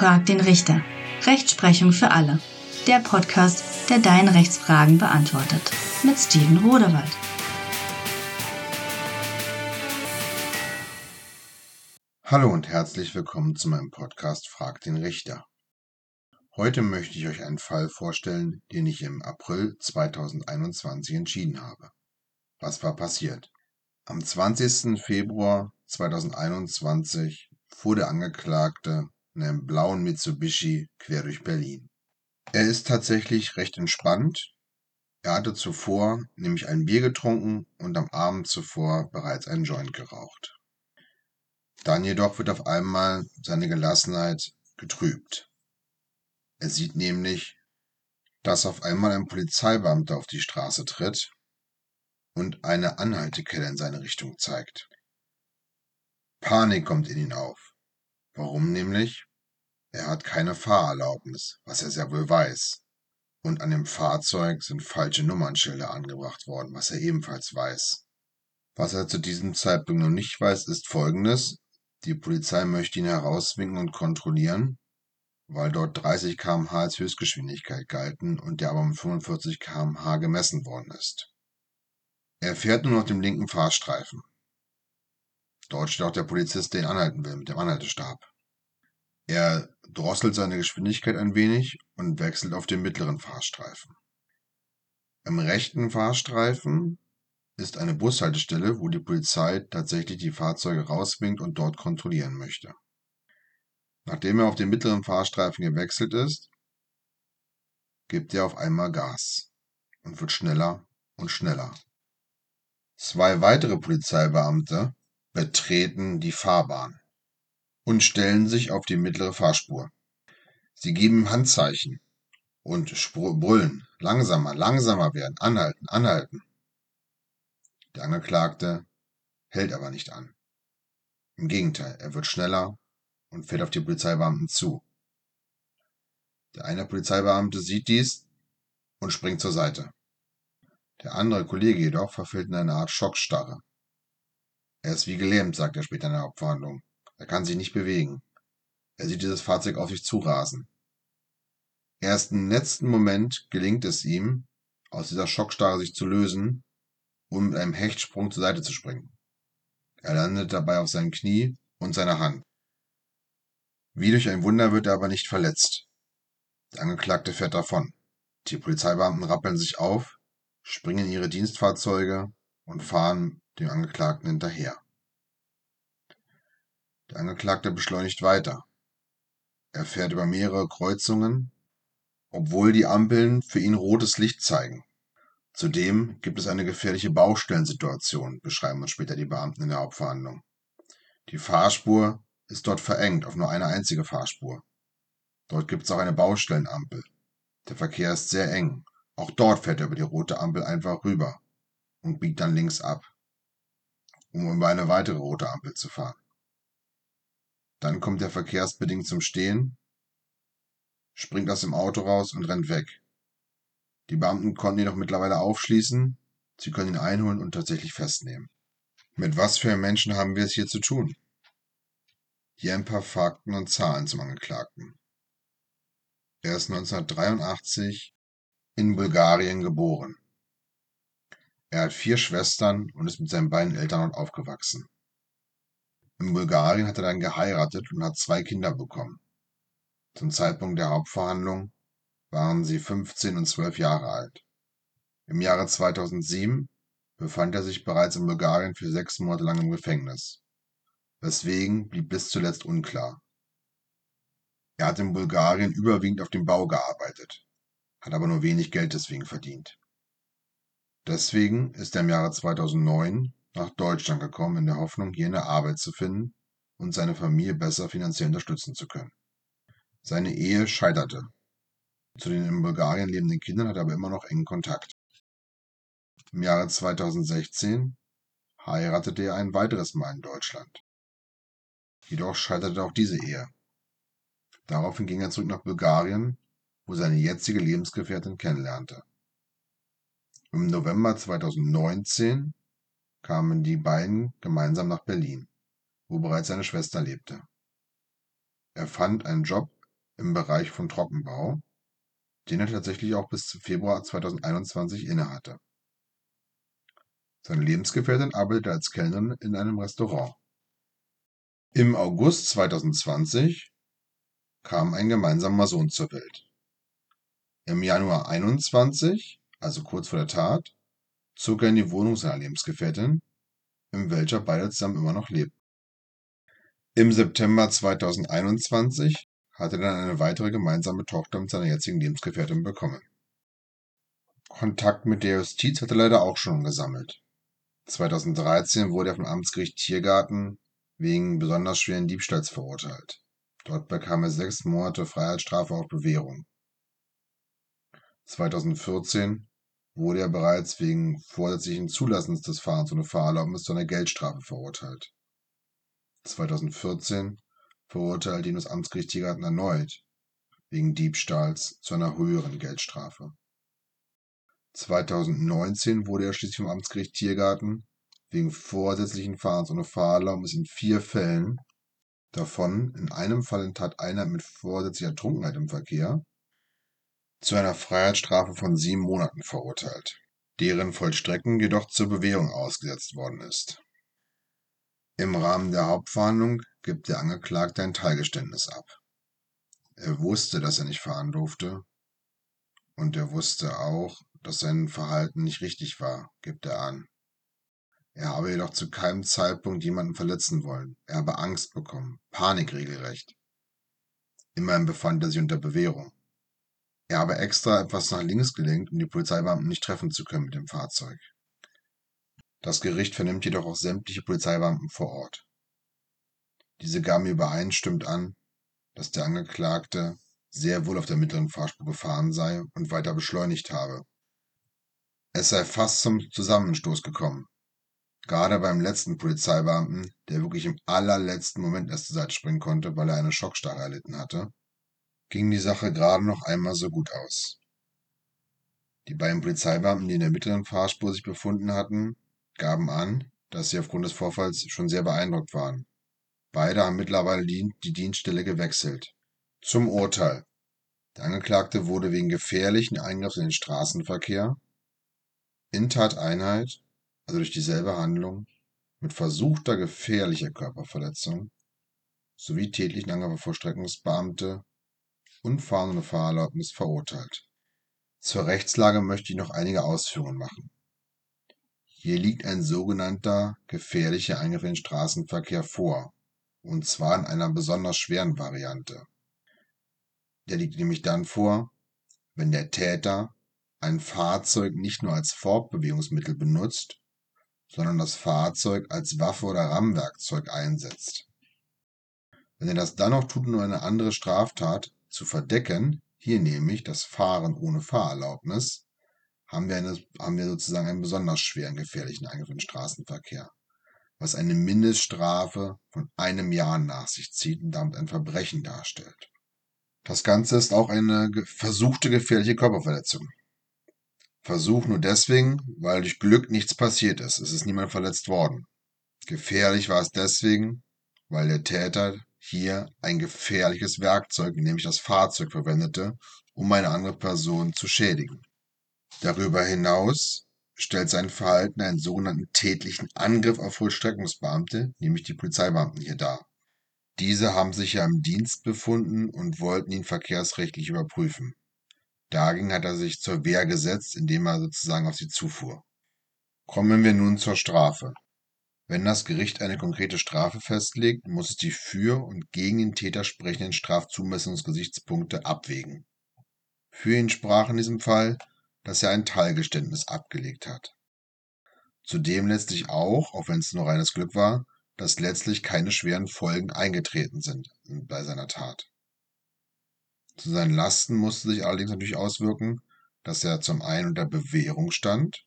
Frag den Richter. Rechtsprechung für alle. Der Podcast, der deine Rechtsfragen beantwortet. Mit Steven Rodewald. Hallo und herzlich willkommen zu meinem Podcast Frag den Richter. Heute möchte ich euch einen Fall vorstellen, den ich im April 2021 entschieden habe. Was war passiert? Am 20. Februar 2021 fuhr der Angeklagte in einem blauen Mitsubishi quer durch Berlin. Er ist tatsächlich recht entspannt. Er hatte zuvor nämlich ein Bier getrunken und am Abend zuvor bereits einen Joint geraucht. Dann jedoch wird auf einmal seine Gelassenheit getrübt. Er sieht nämlich, dass auf einmal ein Polizeibeamter auf die Straße tritt und eine Anhaltekette in seine Richtung zeigt. Panik kommt in ihn auf. Warum nämlich? Er hat keine Fahrerlaubnis, was er sehr wohl weiß. Und an dem Fahrzeug sind falsche Nummernschilder angebracht worden, was er ebenfalls weiß. Was er zu diesem Zeitpunkt noch nicht weiß, ist folgendes. Die Polizei möchte ihn herauswinken und kontrollieren, weil dort 30 km/h als Höchstgeschwindigkeit galten und der aber um 45 km/h gemessen worden ist. Er fährt nun auf dem linken Fahrstreifen. Dort steht auch der Polizist, der ihn anhalten will, mit dem Anhaltestab. Er drosselt seine Geschwindigkeit ein wenig und wechselt auf den mittleren Fahrstreifen. Im rechten Fahrstreifen ist eine Bushaltestelle, wo die Polizei tatsächlich die Fahrzeuge rauswinkt und dort kontrollieren möchte. Nachdem er auf den mittleren Fahrstreifen gewechselt ist, gibt er auf einmal Gas und wird schneller und schneller. Zwei weitere Polizeibeamte betreten die Fahrbahn und stellen sich auf die mittlere Fahrspur. Sie geben Handzeichen und brüllen, langsamer, langsamer werden, anhalten, anhalten. Der Angeklagte hält aber nicht an. Im Gegenteil, er wird schneller und fährt auf die Polizeibeamten zu. Der eine Polizeibeamte sieht dies und springt zur Seite. Der andere Kollege jedoch verfällt in eine Art Schockstarre. Er ist wie gelähmt, sagt er später in der Hauptverhandlung. Er kann sich nicht bewegen. Er sieht dieses Fahrzeug auf sich zurasen. Erst im letzten Moment gelingt es ihm, aus dieser Schockstarre sich zu lösen und mit einem Hechtsprung zur Seite zu springen. Er landet dabei auf seinem Knie und seiner Hand. Wie durch ein Wunder wird er aber nicht verletzt. Der Angeklagte fährt davon. Die Polizeibeamten rappeln sich auf, springen in ihre Dienstfahrzeuge und fahren dem Angeklagten hinterher. Der Angeklagte beschleunigt weiter. Er fährt über mehrere Kreuzungen, obwohl die Ampeln für ihn rotes Licht zeigen. Zudem gibt es eine gefährliche Baustellensituation, beschreiben uns später die Beamten in der Hauptverhandlung. Die Fahrspur ist dort verengt auf nur eine einzige Fahrspur. Dort gibt es auch eine Baustellenampel. Der Verkehr ist sehr eng. Auch dort fährt er über die rote Ampel einfach rüber und biegt dann links ab, um über eine weitere rote Ampel zu fahren. Dann kommt er verkehrsbedingt zum Stehen, springt aus dem Auto raus und rennt weg. Die Beamten konnten ihn doch mittlerweile aufschließen, sie können ihn einholen und tatsächlich festnehmen. Mit was für Menschen haben wir es hier zu tun? Hier ein paar Fakten und Zahlen zum Angeklagten. Er ist 1983 in Bulgarien geboren. Er hat vier Schwestern und ist mit seinen beiden Eltern dort aufgewachsen. In Bulgarien hat er dann geheiratet und hat zwei Kinder bekommen. Zum Zeitpunkt der Hauptverhandlung waren sie 15 und 12 Jahre alt. Im Jahre 2007 befand er sich bereits in Bulgarien für sechs Monate lang im Gefängnis. Weswegen blieb bis zuletzt unklar. Er hat in Bulgarien überwiegend auf dem Bau gearbeitet, hat aber nur wenig Geld deswegen verdient. Deswegen ist er im Jahre 2009 nach Deutschland gekommen in der Hoffnung, hier eine Arbeit zu finden und seine Familie besser finanziell unterstützen zu können. Seine Ehe scheiterte. Zu den in Bulgarien lebenden Kindern hat er aber immer noch engen Kontakt. Im Jahre 2016 heiratete er ein weiteres Mal in Deutschland. Jedoch scheiterte auch diese Ehe. Daraufhin ging er zurück nach Bulgarien, wo seine jetzige Lebensgefährtin kennenlernte. Im November 2019 kamen die beiden gemeinsam nach Berlin, wo bereits seine Schwester lebte. Er fand einen Job im Bereich von Trockenbau, den er tatsächlich auch bis Februar 2021 innehatte. Seine Lebensgefährtin arbeitete als Kellnerin in einem Restaurant. Im August 2020 kam ein gemeinsamer Sohn zur Welt. Im Januar 21, also kurz vor der Tat, zog er in die Wohnung seiner Lebensgefährtin, in welcher beide zusammen immer noch lebten. Im September 2021 hatte er dann eine weitere gemeinsame Tochter mit seiner jetzigen Lebensgefährtin bekommen. Kontakt mit der Justiz hat er leider auch schon gesammelt. 2013 wurde er vom Amtsgericht Tiergarten wegen besonders schweren Diebstahls verurteilt. Dort bekam er sechs Monate Freiheitsstrafe auf Bewährung. 2014 wurde er bereits wegen vorsätzlichen Zulassens des Fahrens ohne Fahrerlaubnis zu einer Geldstrafe verurteilt. 2014 verurteilte ihn das Amtsgericht Tiergarten erneut wegen Diebstahls zu einer höheren Geldstrafe. 2019 wurde er schließlich vom Amtsgericht Tiergarten wegen vorsätzlichen Fahrens ohne Fahrerlaubnis in vier Fällen, davon in einem Fall in Tateinheit mit vorsätzlicher Trunkenheit im Verkehr, zu einer Freiheitsstrafe von sieben Monaten verurteilt, deren Vollstreckung jedoch zur Bewährung ausgesetzt worden ist. Im Rahmen der Hauptverhandlung gibt der Angeklagte ein Teilgeständnis ab. Er wusste, dass er nicht fahren durfte, und er wusste auch, dass sein Verhalten nicht richtig war, gibt er an. Er habe jedoch zu keinem Zeitpunkt jemanden verletzen wollen. Er habe Angst bekommen, Panik regelrecht. Immerhin befand er sich unter Bewährung. Er habe extra etwas nach links gelenkt, um die Polizeibeamten nicht treffen zu können mit dem Fahrzeug. Das Gericht vernimmt jedoch auch sämtliche Polizeibeamten vor Ort. Diese gaben übereinstimmend an, dass der Angeklagte sehr wohl auf der mittleren Fahrspur gefahren sei und weiter beschleunigt habe. Es sei fast zum Zusammenstoß gekommen. Gerade beim letzten Polizeibeamten, der wirklich im allerletzten Moment erst zur Seite springen konnte, weil er eine Schockstarre erlitten hatte, ging die Sache gerade noch einmal so gut aus. Die beiden Polizeibeamten, die in der mittleren Fahrspur sich befunden hatten, gaben an, dass sie aufgrund des Vorfalls schon sehr beeindruckt waren. Beide haben mittlerweile die, die Dienststelle gewechselt. Zum Urteil. Der Angeklagte wurde wegen gefährlichen Eingriffs in den Straßenverkehr in Tateinheit, also durch dieselbe Handlung, mit versuchter gefährlicher Körperverletzung sowie tätlichen Angriff auf Vollstreckungsbeamte und Fahren Fahrerlaubnis verurteilt. Zur Rechtslage möchte ich noch einige Ausführungen machen. Hier liegt ein sogenannter gefährlicher Eingriff in den Straßenverkehr vor, und zwar in einer besonders schweren Variante. Der liegt nämlich dann vor, wenn der Täter ein Fahrzeug nicht nur als Fortbewegungsmittel benutzt, sondern das Fahrzeug als Waffe oder Rammwerkzeug einsetzt. Wenn er das dann noch tut, um eine andere Straftat zu verdecken, hier nämlich das Fahren ohne Fahrerlaubnis, haben wir, eine, haben wir sozusagen einen besonders schweren gefährlichen Eingriff in den Straßenverkehr, was eine Mindeststrafe von einem Jahr nach sich zieht und damit ein Verbrechen darstellt. Das Ganze ist auch eine versuchte gefährliche Körperverletzung. Versuch nur deswegen, weil durch Glück nichts passiert ist. Es ist niemand verletzt worden. Gefährlich war es deswegen, weil der Täter hier ein gefährliches Werkzeug, nämlich das Fahrzeug, verwendete, um eine andere Person zu schädigen. Darüber hinaus stellt sein Verhalten einen sogenannten tätlichen Angriff auf Vollstreckungsbeamte, nämlich die Polizeibeamten hier dar. Diese haben sich ja im Dienst befunden und wollten ihn verkehrsrechtlich überprüfen. Dagegen hat er sich zur Wehr gesetzt, indem er sozusagen auf sie zufuhr. Kommen wir nun zur Strafe. Wenn das Gericht eine konkrete Strafe festlegt, muss es die für und gegen den Täter sprechenden Strafzumessungsgesichtspunkte abwägen. Für ihn sprach in diesem Fall, dass er ein Teilgeständnis abgelegt hat. Zudem letztlich auch, auch wenn es nur reines Glück war, dass letztlich keine schweren Folgen eingetreten sind bei seiner Tat. Zu seinen Lasten musste sich allerdings natürlich auswirken, dass er zum einen unter Bewährung stand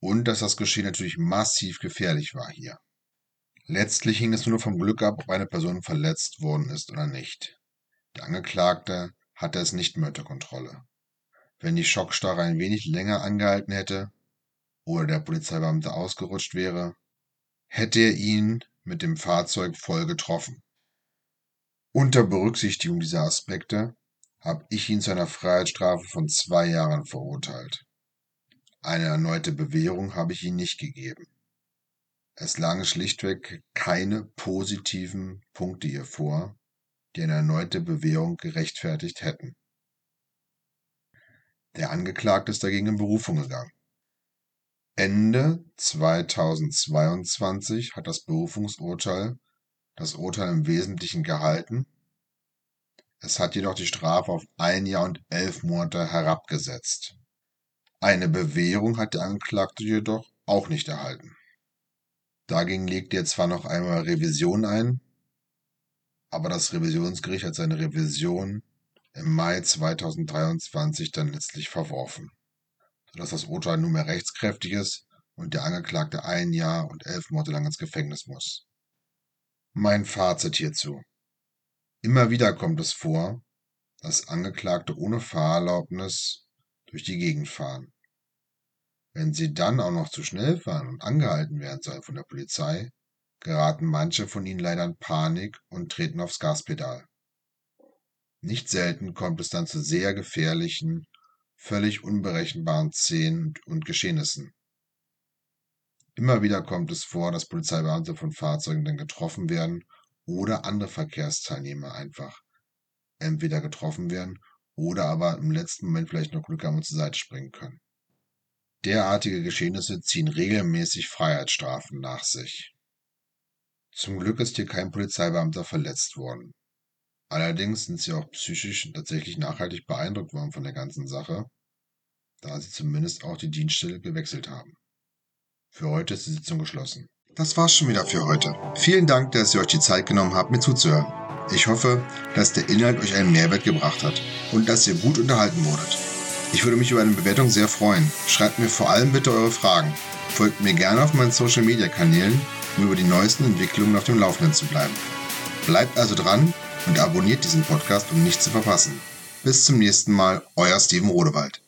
und dass das Geschehen natürlich massiv gefährlich war hier. Letztlich hing es nur vom Glück ab, ob eine Person verletzt worden ist oder nicht. Der Angeklagte hatte es nicht mehr unter Kontrolle. Wenn die Schockstarre ein wenig länger angehalten hätte oder der Polizeibeamte ausgerutscht wäre, hätte er ihn mit dem Fahrzeug voll getroffen. Unter Berücksichtigung dieser Aspekte habe ich ihn zu einer Freiheitsstrafe von zwei Jahren verurteilt. Eine erneute Bewährung habe ich ihm nicht gegeben. Es lagen schlichtweg keine positiven Punkte ihr vor, die eine erneute Bewährung gerechtfertigt hätten. Der Angeklagte ist dagegen in Berufung gegangen. Ende 2022 hat das Berufungsurteil das Urteil im Wesentlichen gehalten. Es hat jedoch die Strafe auf ein Jahr und elf Monate herabgesetzt. Eine Bewährung hat der Angeklagte jedoch auch nicht erhalten. Dagegen legte er zwar noch einmal Revision ein, aber das Revisionsgericht hat seine Revision im Mai 2023 dann letztlich verworfen, sodass das Urteil nunmehr rechtskräftig ist und der Angeklagte ein Jahr und elf Monate lang ins Gefängnis muss. Mein Fazit hierzu. Immer wieder kommt es vor, dass Angeklagte ohne Fahrerlaubnis durch die Gegend fahren. Wenn sie dann auch noch zu schnell fahren und angehalten werden sollen von der Polizei, geraten manche von ihnen leider in Panik und treten aufs Gaspedal. Nicht selten kommt es dann zu sehr gefährlichen, völlig unberechenbaren Szenen und Geschehnissen. Immer wieder kommt es vor, dass Polizeibeamte von Fahrzeugen dann getroffen werden oder andere Verkehrsteilnehmer einfach entweder getroffen werden oder aber im letzten Moment vielleicht noch Glück haben und zur Seite springen können. Derartige Geschehnisse ziehen regelmäßig Freiheitsstrafen nach sich. Zum Glück ist hier kein Polizeibeamter verletzt worden. Allerdings sind sie auch psychisch tatsächlich nachhaltig beeindruckt worden von der ganzen Sache, da sie zumindest auch die Dienststelle gewechselt haben. Für heute ist die Sitzung geschlossen. Das war's schon wieder für heute. Vielen Dank, dass ihr euch die Zeit genommen habt, mir zuzuhören. Ich hoffe, dass der Inhalt euch einen Mehrwert gebracht hat und dass ihr gut unterhalten wurdet. Ich würde mich über eine Bewertung sehr freuen. Schreibt mir vor allem bitte eure Fragen. Folgt mir gerne auf meinen Social Media Kanälen, um über die neuesten Entwicklungen auf dem Laufenden zu bleiben. Bleibt also dran und abonniert diesen Podcast, um nichts zu verpassen. Bis zum nächsten Mal, euer Steven Rodewald.